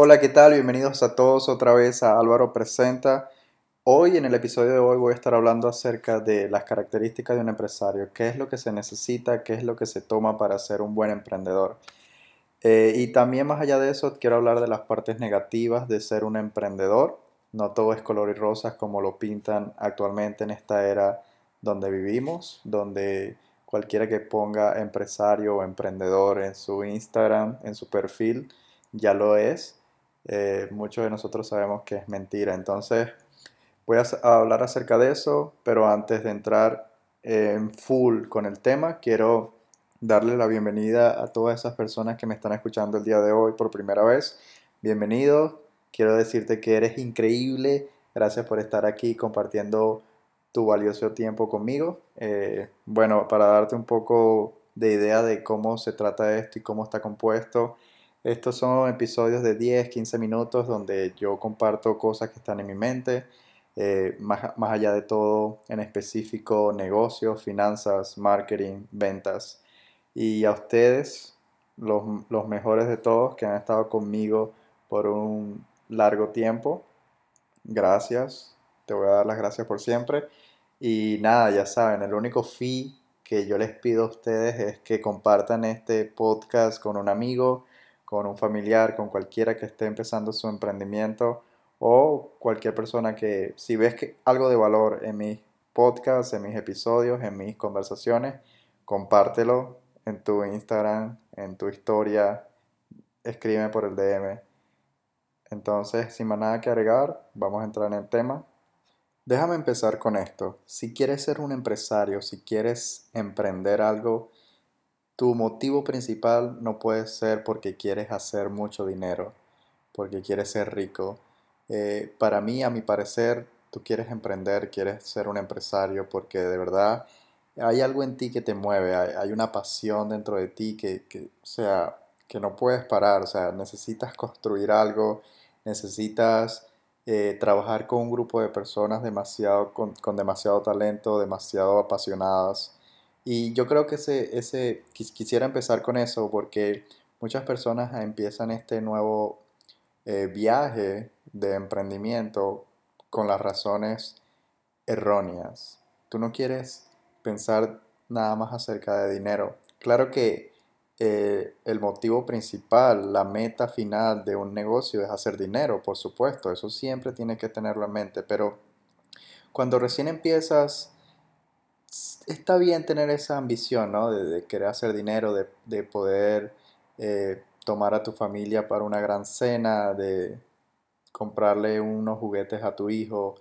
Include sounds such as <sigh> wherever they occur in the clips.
Hola, ¿qué tal? Bienvenidos a todos otra vez a Álvaro Presenta. Hoy, en el episodio de hoy, voy a estar hablando acerca de las características de un empresario, qué es lo que se necesita, qué es lo que se toma para ser un buen emprendedor. Eh, y también más allá de eso, quiero hablar de las partes negativas de ser un emprendedor. No todo es color y rosas como lo pintan actualmente en esta era donde vivimos, donde cualquiera que ponga empresario o emprendedor en su Instagram, en su perfil, ya lo es. Eh, muchos de nosotros sabemos que es mentira. Entonces, voy a hablar acerca de eso, pero antes de entrar en full con el tema, quiero darle la bienvenida a todas esas personas que me están escuchando el día de hoy por primera vez. Bienvenido, quiero decirte que eres increíble. Gracias por estar aquí compartiendo tu valioso tiempo conmigo. Eh, bueno, para darte un poco de idea de cómo se trata esto y cómo está compuesto, estos son episodios de 10, 15 minutos donde yo comparto cosas que están en mi mente, eh, más, más, allá de todo, en específico, negocios, finanzas, marketing, ventas. Y a ustedes, los, los mejores de todos que han estado conmigo por un largo tiempo, gracias, te voy a dar las gracias por siempre. Y nada, ya saben, el único fee que yo les pido a ustedes es que compartan este podcast con un amigo, con un familiar, con cualquiera que esté empezando su emprendimiento o cualquier persona que si ves que algo de valor en mis podcasts, en mis episodios, en mis conversaciones, compártelo en tu Instagram, en tu historia, escribe por el DM. Entonces, sin más nada que agregar, vamos a entrar en el tema. Déjame empezar con esto. Si quieres ser un empresario, si quieres emprender algo, tu motivo principal no puede ser porque quieres hacer mucho dinero, porque quieres ser rico. Eh, para mí, a mi parecer, tú quieres emprender, quieres ser un empresario porque de verdad hay algo en ti que te mueve, hay, una pasión dentro de ti que, o sea, que no puedes parar, o sea, necesitas construir algo, necesitas eh, trabajar con un grupo de personas demasiado, con, con demasiado talento, demasiado apasionadas y yo creo que ese, ese, quisiera empezar con eso porque muchas personas empiezan este nuevo eh, viaje de emprendimiento con las razones erróneas. Tú no quieres pensar nada más acerca de dinero. Claro que eh, el motivo principal, la meta final de un negocio es hacer dinero, por supuesto, eso siempre tiene que tenerlo en mente, pero cuando recién empiezas está bien tener esa ambición, ¿no? De, querer hacer dinero, de, poder eh, tomar a tu familia para una gran cena, de comprarle unos juguetes a tu hijo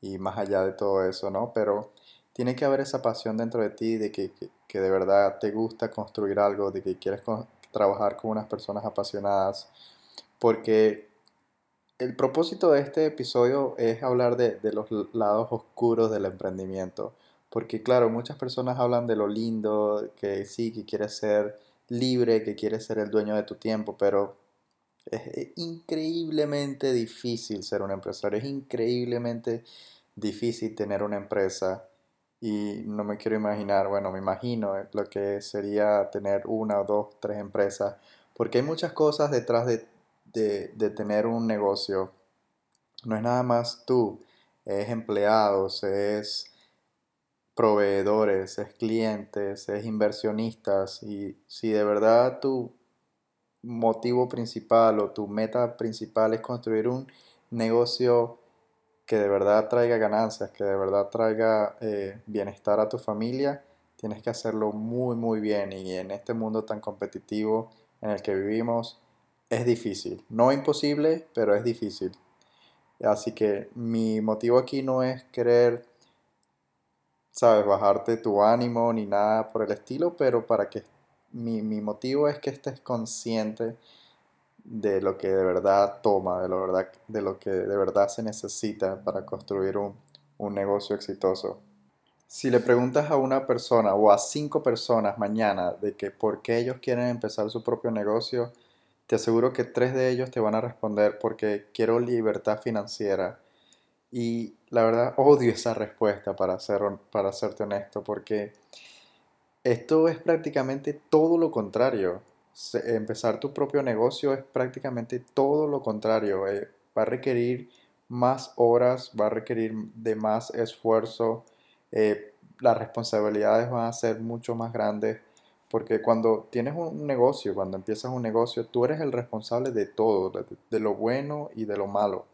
y más allá de todo eso, ¿no? Pero tiene que haber esa pasión dentro de ti de que, de verdad te gusta construir algo, de que quieres trabajar con unas personas apasionadas, porque el propósito de este episodio es hablar de, de los lados oscuros del emprendimiento. Porque claro, muchas personas hablan de lo lindo, que sí, que quieres ser libre, que quieres ser el dueño de tu tiempo, pero es increíblemente difícil ser un empresario, es increíblemente difícil tener una empresa y no me quiero imaginar, bueno, me imagino lo que sería tener una dos, tres empresas, porque hay muchas cosas detrás de, de tener un negocio. No es nada más tú, es empleados, es proveedores, es clientes, es inversionistas y si de verdad tu motivo principal o tu meta principal es construir un negocio que de verdad traiga ganancias, que de verdad traiga eh, bienestar a tu familia, tienes que hacerlo muy muy bien. Y en este mundo tan competitivo en el que vivimos es difícil, no imposible, pero es difícil. Así que mi motivo aquí no es querer sabes, bajarte tu ánimo ni nada por el estilo, pero para que mi, motivo es que estés consciente de lo que de verdad toma, de lo, verdad, de lo que de verdad se necesita para construir un, un negocio exitoso. Si le preguntas a una persona o a cinco personas mañana de que por qué ellos quieren empezar su propio negocio, te aseguro que tres de ellos te van a responder porque quiero libertad financiera y la verdad odio esa respuesta para, ser, para serte honesto, porque esto es prácticamente todo lo contrario. Empezar tu propio negocio es prácticamente todo lo contrario. Eh, va a requerir más horas, va a requerir de más esfuerzo. Eh, las responsabilidades van a ser mucho más grandes. Porque cuando tienes un negocio, cuando empiezas un negocio, tú eres el responsable de todo, de, lo bueno y de lo malo.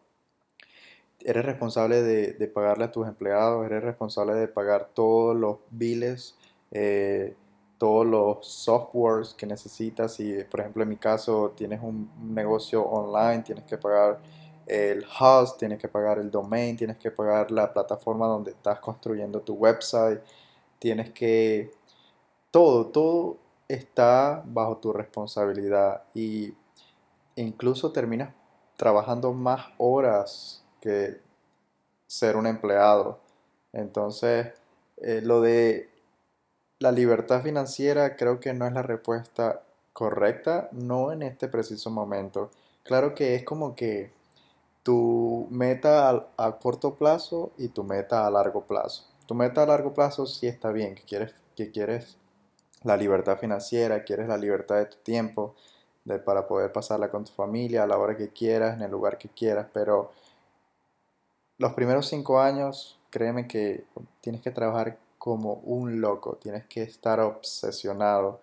Eres responsable de, pagarle a tus empleados, eres responsable de pagar todos los biles, eh, todos los softwares que necesitas. Si, por ejemplo, en mi caso, tienes un, negocio online, tienes que pagar el host, tienes que pagar el domain, tienes que pagar la plataforma donde estás construyendo tu website, tienes que... Todo, todo está bajo tu responsabilidad y incluso terminas trabajando más horas que ser un empleado. Entonces, eh, lo de la libertad financiera creo que no es la respuesta correcta, no en este preciso momento. Claro que es como que tu meta a, corto plazo y tu meta a largo plazo. Tu meta a largo plazo sí está bien, que quieres, que quieres la libertad financiera, quieres la libertad de tu tiempo, de, para poder pasarla con tu familia a la hora que quieras, en el lugar que quieras, pero los primeros cinco años, créeme que tienes que trabajar como un loco, tienes que estar obsesionado,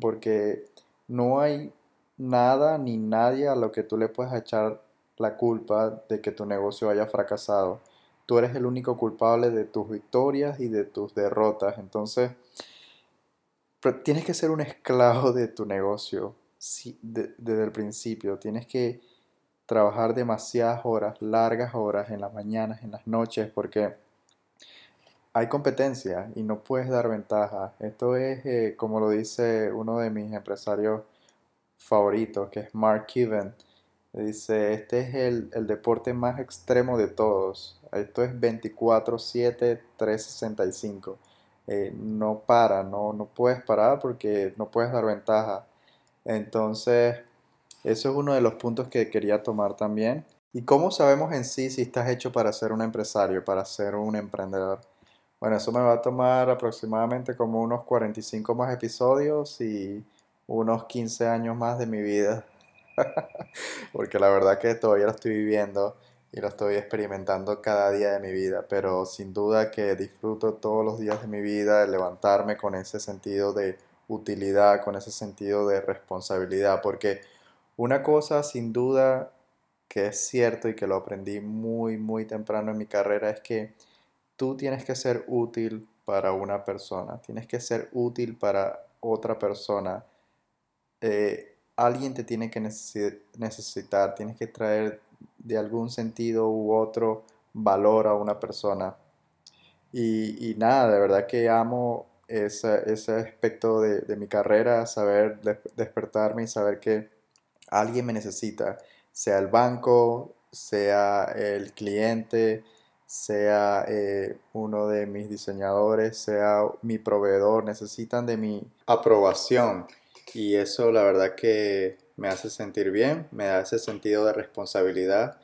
porque no hay nada ni nadie a lo que tú le puedas echar la culpa de que tu negocio haya fracasado. Tú eres el único culpable de tus victorias y de tus derrotas. Entonces, tienes que ser un esclavo de tu negocio desde el principio. Tienes que trabajar demasiadas horas, largas horas en las mañanas, en las noches, porque hay competencia y no puedes dar ventaja. Esto es, eh, como lo dice uno de mis empresarios favoritos, que es Mark Cuban. Dice, este es el, deporte más extremo de todos. Esto es 24/7, 365. Eh, no para, no, no puedes parar porque no puedes dar ventaja. Entonces, eso es uno de los puntos que quería tomar también. ¿Y cómo sabemos en sí si estás hecho para ser un empresario, para ser un emprendedor? Bueno, eso me va a tomar aproximadamente como unos 45 más episodios y unos 15 años más de mi vida. <laughs> Porque la verdad que todavía lo estoy viviendo y lo estoy experimentando cada día de mi vida. Pero sin duda que disfruto todos los días de mi vida de levantarme con ese sentido de utilidad, con ese sentido de responsabilidad. Porque una cosa sin duda que es cierto y que lo aprendí muy, muy temprano en mi carrera es que tú tienes que ser útil para una persona, tienes que ser útil para otra persona. Eh, alguien te tiene que necesitar, tienes que traer de algún sentido u otro valor a una persona. Y, nada, de verdad que amo ese, ese aspecto de, mi carrera, saber despertarme y saber que alguien me necesita, sea el banco, sea el cliente, sea eh, uno de mis diseñadores, sea mi proveedor, necesitan de mi aprobación. Y eso la verdad que me hace sentir bien, me da ese sentido de responsabilidad.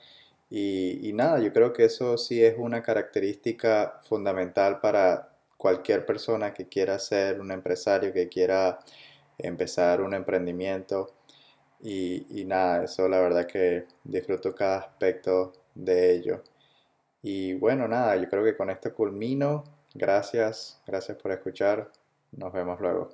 Y, y nada, yo creo que eso sí es una característica fundamental para cualquier persona que quiera ser un empresario, que quiera empezar un emprendimiento. Y, y, nada, eso la verdad que disfruto cada aspecto de ello. Y bueno, nada, yo creo que con esto culmino. Gracias, gracias por escuchar. Nos vemos luego.